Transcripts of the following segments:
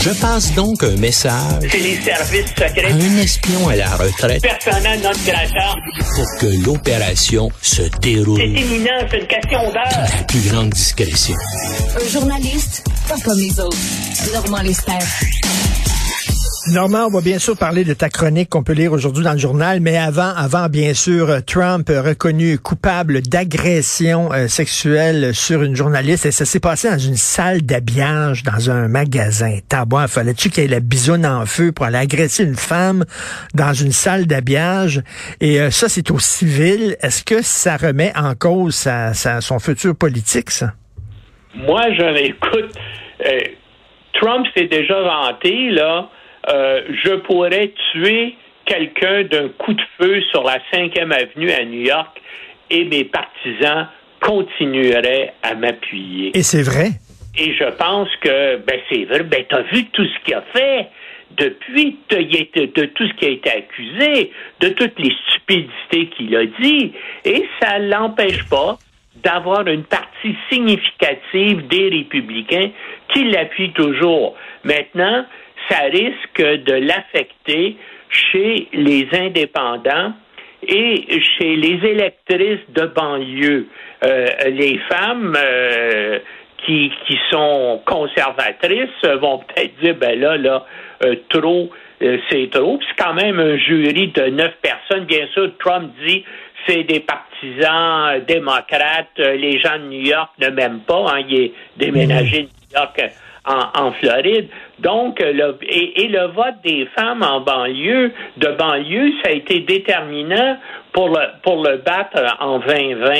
Je passe donc un message C'est les services secrets. à un espion à la retraite non grata. pour que l'opération se C'est déroule imminent, c'est une question d'heure. la plus grande discrétion. Un journaliste, pas comme les autres. Normand Lester. Normand, on va bien sûr parler de ta chronique qu'on peut lire aujourd'hui dans le journal, mais avant, avant bien sûr, euh, Trump reconnu coupable d'agression euh, sexuelle sur une journaliste et ça s'est passé dans une salle d'habillage dans un magasin. Tabois, fallait-tu qu'il ait la bisoune en feu pour aller agresser une femme dans une salle d'habillage? Et euh, ça c'est au civil. Est-ce que ça remet en cause sa- sa- son futur politique ça? Moi, je écoute, euh, Trump s'est déjà vanté, là, euh, je pourrais tuer quelqu'un d'un coup de feu sur la 5e avenue à New York et mes partisans continueraient à m'appuyer. Et c'est vrai? Et je pense que, ben, c'est vrai, ben, t'as vu tout ce qu'il a fait? Depuis, de tout ce qui a été accusé, de toutes les stupidités qu'il a dit, et ça l'empêche pas d'avoir une partie significative des républicains qui l'appuient toujours. Maintenant, ça risque de l'affecter chez les indépendants et chez les électrices de banlieue. Euh, les femmes euh, qui, qui sont conservatrices euh, vont peut-être dire, ben là, là, trop, c'est trop. C'est quand même un jury de neuf personnes. Bien sûr, Trump dit c'est des partisans démocrates. Les gens de New York ne m'aiment pas. Hein, il est déménagé de New York en, en Floride. Donc, euh, le, et, et le vote des femmes en banlieue, de banlieue, ça a été déterminant pour le, pour le battre euh, en 2020.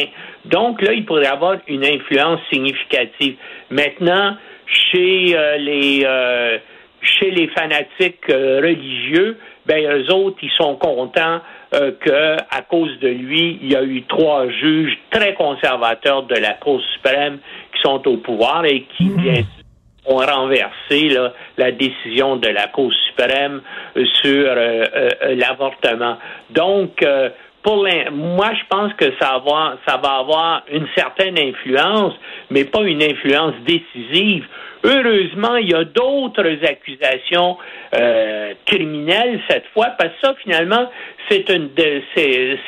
Donc, là, il pourrait avoir une influence significative. Maintenant, chez euh, les euh, chez les fanatiques euh, religieux, ben eux autres, ils sont contents euh, que à cause de lui, il y a eu trois juges très conservateurs de la Cour suprême qui sont au pouvoir et qui, bien sûr, ont renversé là, la décision de la Cour suprême euh, sur euh, euh, l'avortement. Donc, euh, pour l'in- moi, je pense que ça va, avoir, ça va avoir une certaine influence, mais pas une influence décisive. Heureusement, il y a d'autres accusations euh, criminelles cette fois, parce que ça, finalement, c'est une,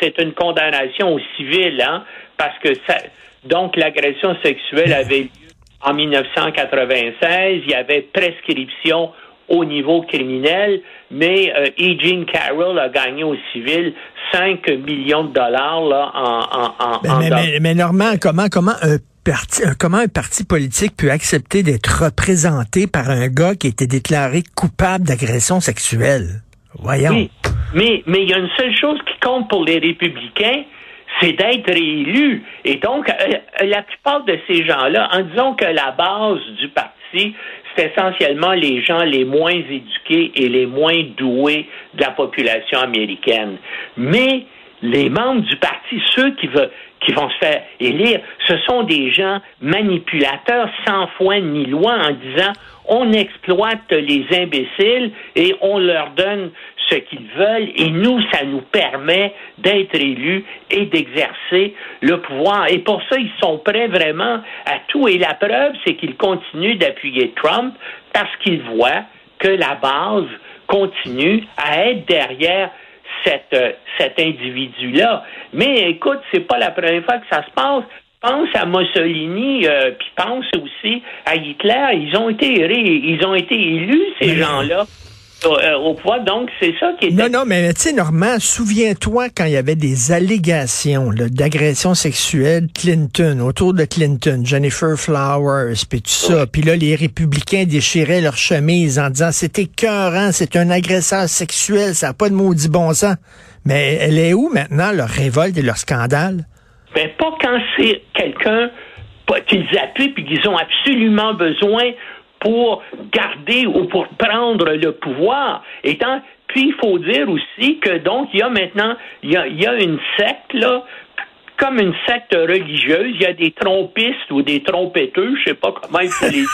c'est une condamnation au civil, hein, parce que ça, donc l'agression sexuelle avait lieu en 1996, il y avait prescription au niveau criminel, mais euh, E. Jean Carroll a gagné au civil 5 millions de dollars là, en, en, en, Mais, en mais, mais- mais Normand, comment, comment un parti, un- comment un parti politique peut accepter d'être représenté par un gars qui a été déclaré coupable d'agression sexuelle? Voyons. Oui, mais mais il y a une seule chose qui compte pour les républicains, c'est d'être réélu. Et donc, euh, la plupart de ces gens-là, en disant que la base du parti, c'est essentiellement les gens les moins éduqués et les moins doués de la population américaine. Mais les membres du parti, ceux qui veulent qui vont se faire élire, ce sont des gens manipulateurs sans foi ni loi en disant on exploite les imbéciles et on leur donne ce qu'ils veulent et nous, ça nous permet d'être élus et d'exercer le pouvoir. Et pour ça, ils sont prêts vraiment à tout. Et la preuve, c'est qu'ils continuent d'appuyer Trump parce qu'ils voient que la base continue à être derrière cette, euh, cet individu-là. Mais écoute, c'est pas la première fois que ça se passe. Pense à Mussolini, euh, puis pense aussi à Hitler. Ils ont été ré- ils ont été élus ces gens-là au, euh, au pouvoir. Donc c'est ça qui est Non, non, mais tu sais, Normand, souviens-toi quand il y avait des allégations d'agression sexuelle Clinton, autour de Clinton, Jennifer Flowers, puis tout ça. Puis là, les républicains déchiraient leur chemise en disant c'est écœurant, c'est un agresseur sexuel, ça n'a pas de maudit bon sens. Mais elle est où maintenant, leur révolte et leur scandale? Ben, pas quand c'est quelqu'un qu'ils appuient puis qu'ils ont absolument besoin pour garder ou pour prendre le pouvoir. Étant, puis il faut dire aussi que donc il y a maintenant il y a, il y a une secte là comme une secte religieuse, il y a des trompistes ou des trompetteux, je sais pas comment il faut les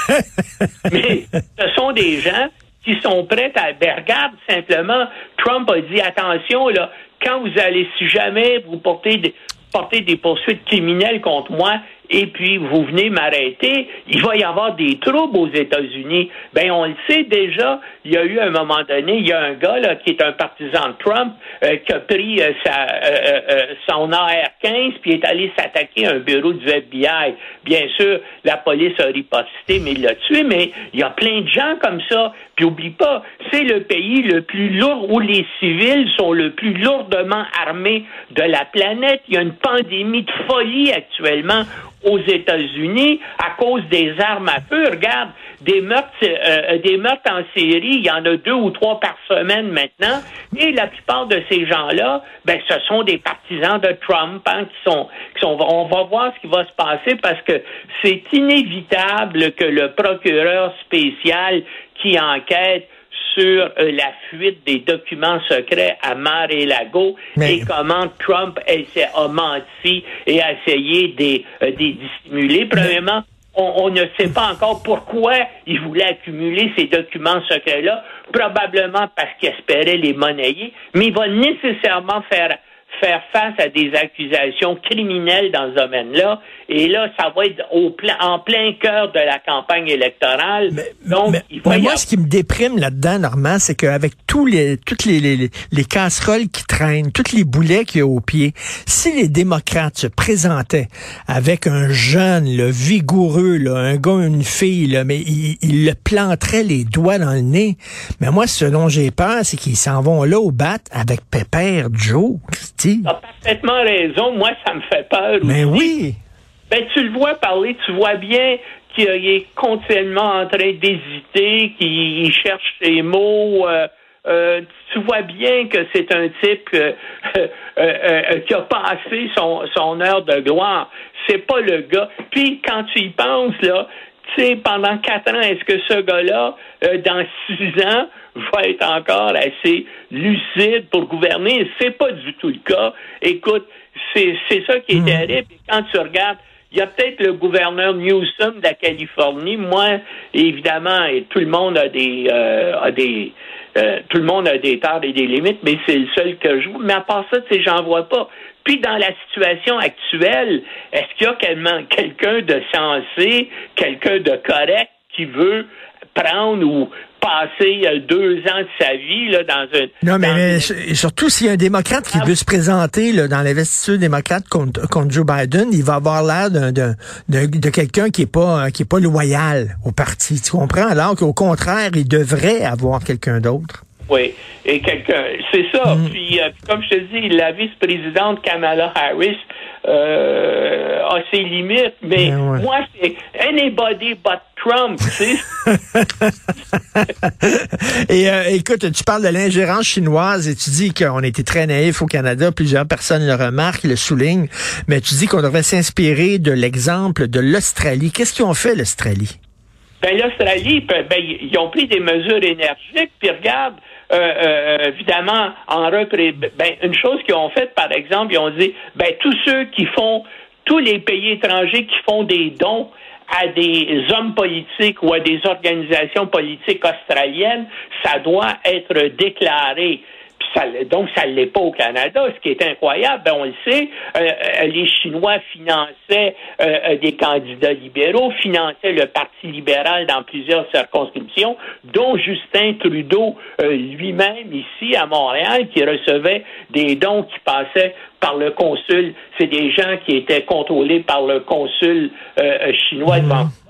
mais ce sont des gens qui sont prêts à. Ben, regarde simplement, Trump a dit attention, là, quand vous allez, si jamais vous portez des, portez des poursuites criminelles contre moi, et puis vous venez m'arrêter, il va y avoir des troubles aux États-Unis. Ben on le sait déjà, il y a eu un moment donné, il y a un gars là, qui est un partisan de Trump euh, qui a pris euh, sa, euh, son AR-15 puis est allé s'attaquer à un bureau du FBI. Bien sûr, la police a riposté, mais il l'a tué, mais il y a plein de gens comme ça. Puis oublie pas, c'est le pays le plus lourd où les civils sont le plus lourdement armés de la planète. Il y a une pandémie de folie actuellement aux États-Unis à cause des armes à feu. Regarde, des meurtres, euh, des meurtres en série, il y en a deux ou trois par semaine maintenant. Et la plupart de ces gens-là, ben, ce sont des partisans de Trump, hein, qui sont, qui sont. On va voir ce qui va se passer parce que c'est inévitable que le procureur spécial qui enquête sur euh, la fuite des documents secrets à Mar-et-Lago et comment Trump a menti et a essayé de les euh, dissimuler. Premièrement, on, ne sait pas encore pourquoi il voulait accumuler ces documents secrets-là, probablement parce qu'il espérait les monnayer, mais il va nécessairement faire faire face à des accusations criminelles dans ce domaine-là. Et là, ça va être au plein, en plein cœur de la campagne électorale. Donc, moi, ce qui me déprime là-dedans, Normand, c'est qu'avec tous les, toutes les, les, les, casseroles qui traînent, tous les boulets qu'il y a au pied, si les démocrates se présentaient avec un jeune, le vigoureux, là, un gars, une fille, là, mais ils le planteraient les doigts dans le nez. Mais moi, ce dont j'ai peur, c'est qu'ils s'en vont là au bat avec Pépère Joe. Tu as parfaitement raison. Moi, ça me fait peur. Mais oui. Ben, tu le vois parler, tu vois bien qu'il est continuellement en train d'hésiter, qu'il cherche ses mots. Euh, euh, tu vois bien que c'est un type euh, qui a passé son, son heure de gloire. C'est pas le gars. Puis quand tu y penses, là, tu sais, pendant quatre ans, est-ce que ce gars-là, dans six ans, va être encore assez lucide pour gouverner? C'est pas du tout le cas. Écoute, c'est, c'est ça qui est hmm. terrible. quand tu regardes, il y a peut-être le gouverneur Newsom de la Californie. Moi, évidemment, et tout le monde a des, euh, a des, euh, tout le monde a des torts et des limites, mais c'est le seul que je vois. Mais à part ça, tu sais, j'en vois pas. Puis dans la situation actuelle, est-ce qu'il y a quelqu'un de sensé, quelqu'un de correct qui veut prendre ou passer euh, deux ans de sa vie là, dans un... Non, mais, surtout s'il y a un démocrate qui ah. veut se présenter là, dans l'investiture démocrate contre, contre Joe Biden, il va avoir l'air d'un, de quelqu'un qui est pas qui est pas loyal au parti. Tu comprends? Alors qu'au contraire, il devrait avoir quelqu'un d'autre. Oui, et quelqu'un, c'est ça. Mm. Puis, euh, comme je te dis, la vice-présidente Kamala Harris euh, a ses limites, mais ben moi, c'est anybody but Trump, tu sais. et euh, écoute, tu parles de l'ingérence chinoise et tu dis qu'on était très naïf au Canada. Plusieurs personnes le remarquent, le soulignent. Mais tu dis qu'on devrait s'inspirer de l'exemple de l'Australie. Qu'est-ce qu'ils ont fait, l'Australie? Ben, l'Australie, ben, ils ont pris des mesures énergiques, puis regarde, euh, euh, évidemment, en repré... ben, une chose qu'ils ont faite, par exemple, ils ont dit, ben, tous ceux qui font, tous les pays étrangers qui font des dons à des hommes politiques ou à des organisations politiques australiennes, ça doit être déclaré donc, ça ne l'est pas au Canada. Ce qui est incroyable, ben, on le sait, euh, euh, les Chinois finançaient euh, des candidats libéraux, finançaient le Parti libéral dans plusieurs circonscriptions, dont Justin Trudeau lui-même ici à Montréal, qui recevait des dons qui passaient par le consul. C'est des gens qui étaient contrôlés par le consul chinois de.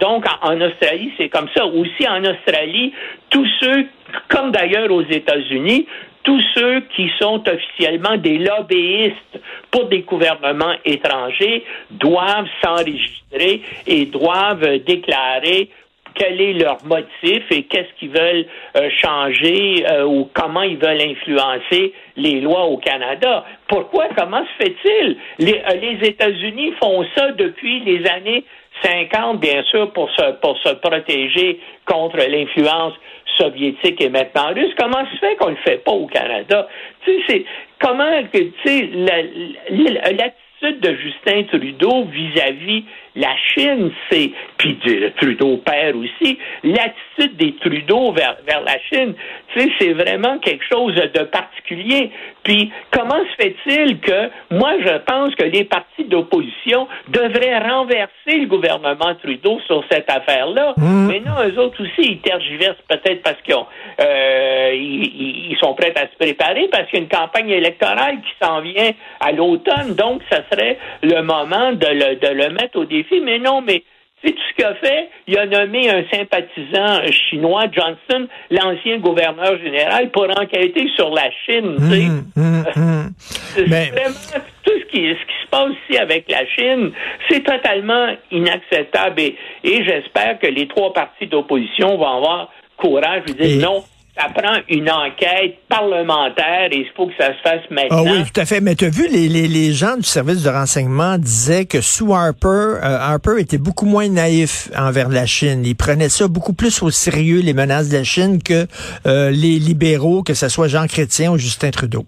Donc, en, Australie, c'est comme ça. Aussi, en Australie, tous ceux, comme d'ailleurs aux États-Unis, tous ceux qui sont officiellement des lobbyistes pour des gouvernements étrangers doivent s'enregistrer et doivent déclarer quel est leur motif et qu'est-ce qu'ils veulent euh, changer euh, ou comment ils veulent influencer les lois au Canada. Pourquoi? Comment se fait-il? Les, euh, les États-Unis font ça depuis les années 50, bien sûr, pour se, pour se protéger contre l'influence soviétique et maintenant russe. Comment se fait qu'on ne le fait pas au Canada? Tu sais, comment, tu sais, l'attitude de Justin Trudeau vis-à-vis la Chine, c'est, puis Trudeau père aussi, l'attitude des Trudeau vers, vers la Chine, tu sais, c'est vraiment quelque chose de particulier. Puis, comment se fait-il que, moi, je pense que les partis d'opposition devraient renverser le gouvernement Trudeau sur cette affaire-là. Mmh. Mais non, eux autres aussi, ils tergiversent peut-être parce qu'ils euh, ils, ils, sont prêts à se préparer, parce qu'il y a une campagne électorale qui s'en vient à l'automne. Donc, ça serait le moment de le, de le mettre au défi. Mais non, mais c'est tout ce qu'il a fait. Il a nommé un sympathisant chinois, Johnson, l'ancien gouverneur général, pour enquêter sur la Chine. Mmh, mmh, mmh. Vraiment, tout ce qui, ce qui se passe ici avec la Chine, c'est totalement inacceptable. Et, et j'espère que les trois partis d'opposition vont avoir courage de dire non ça prend une enquête parlementaire et il faut que ça se fasse maintenant. Ah oui, tout à fait. Mais tu as vu, les, les, les, gens du service de renseignement disaient que sous Harper, euh, Harper était beaucoup moins naïf envers la Chine. Il prenait ça beaucoup plus au sérieux, les menaces de la Chine, que euh, les libéraux, que ce soit Jean Chrétien ou Justin Trudeau.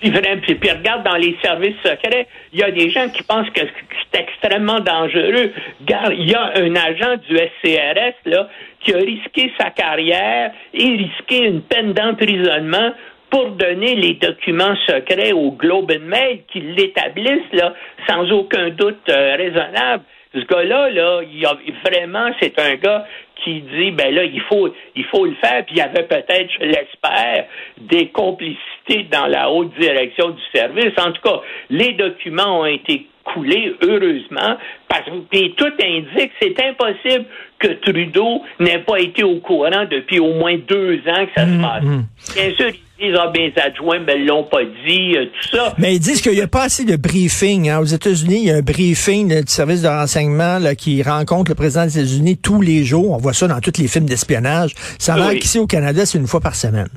Puis, regarde dans les services secrets, il y a des gens qui pensent que c'est extrêmement dangereux. Il y a un agent du SCRS là qui a risqué sa carrière et risqué une peine d'emprisonnement pour donner les documents secrets au Globe and Mail qui l'établissent là sans aucun doute euh, raisonnable. Ce gars-là, là, il a, vraiment, c'est un gars qui dit ben là il faut il faut le faire puis il y avait peut-être je l'espère des complicités dans la haute direction du service. En tout cas les documents ont été coulés heureusement parce que tout indique c'est impossible que Trudeau n'ait pas été au courant depuis au moins deux ans que ça se mmh, passe. Mmh. Bien sûr, ils disent, ah, ben, les adjoints ne me l'ont pas dit, euh, tout ça. Mais ils disent qu'il n'y a pas assez de briefing. Hein. Aux États-Unis, il y a un briefing du service de renseignement là, qui rencontre le président des États-Unis tous les jours. On voit ça dans tous les films d'espionnage. Ça va qu'ici au Canada, c'est une fois par semaine.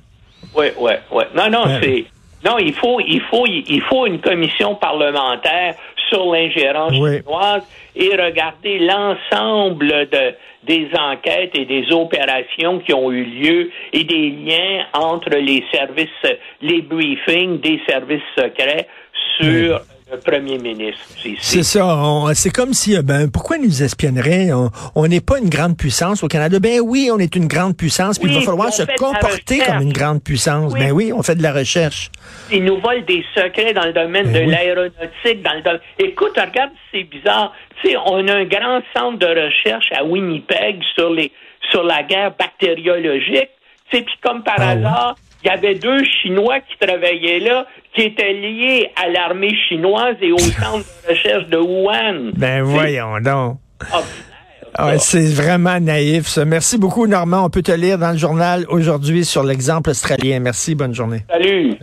Oui, oui, oui. Non, non, c'est... Non, il faut, il faut, il faut une commission parlementaire sur l'ingérence chinoise et regarder l'ensemble de, des enquêtes et des opérations qui ont eu lieu et des liens entre les services, les briefings des services secrets sur premier ministre. C'est ça. C'est comme si, euh, ben, pourquoi ils nous espionneraient? On n'est pas une grande puissance au Canada? Ben oui, on est une grande puissance, puis il va falloir se comporter comme une grande puissance. Ben oui, on fait de la recherche. Ils nous volent des secrets dans le domaine ben de l'aéronautique, dans le Écoute, regarde, c'est bizarre. Tu sais, on a un grand centre de recherche à Winnipeg sur les sur la guerre bactériologique. Tu sais, puis comme par ah hasard, il y avait deux Chinois qui travaillaient là, qui étaient liés à l'armée chinoise et au centre de recherche de Wuhan. Ben voyons donc. Ah, c'est vraiment naïf, ça. Merci beaucoup, Normand. On peut te lire dans le journal aujourd'hui sur l'exemple australien. Merci, bonne journée. Salut.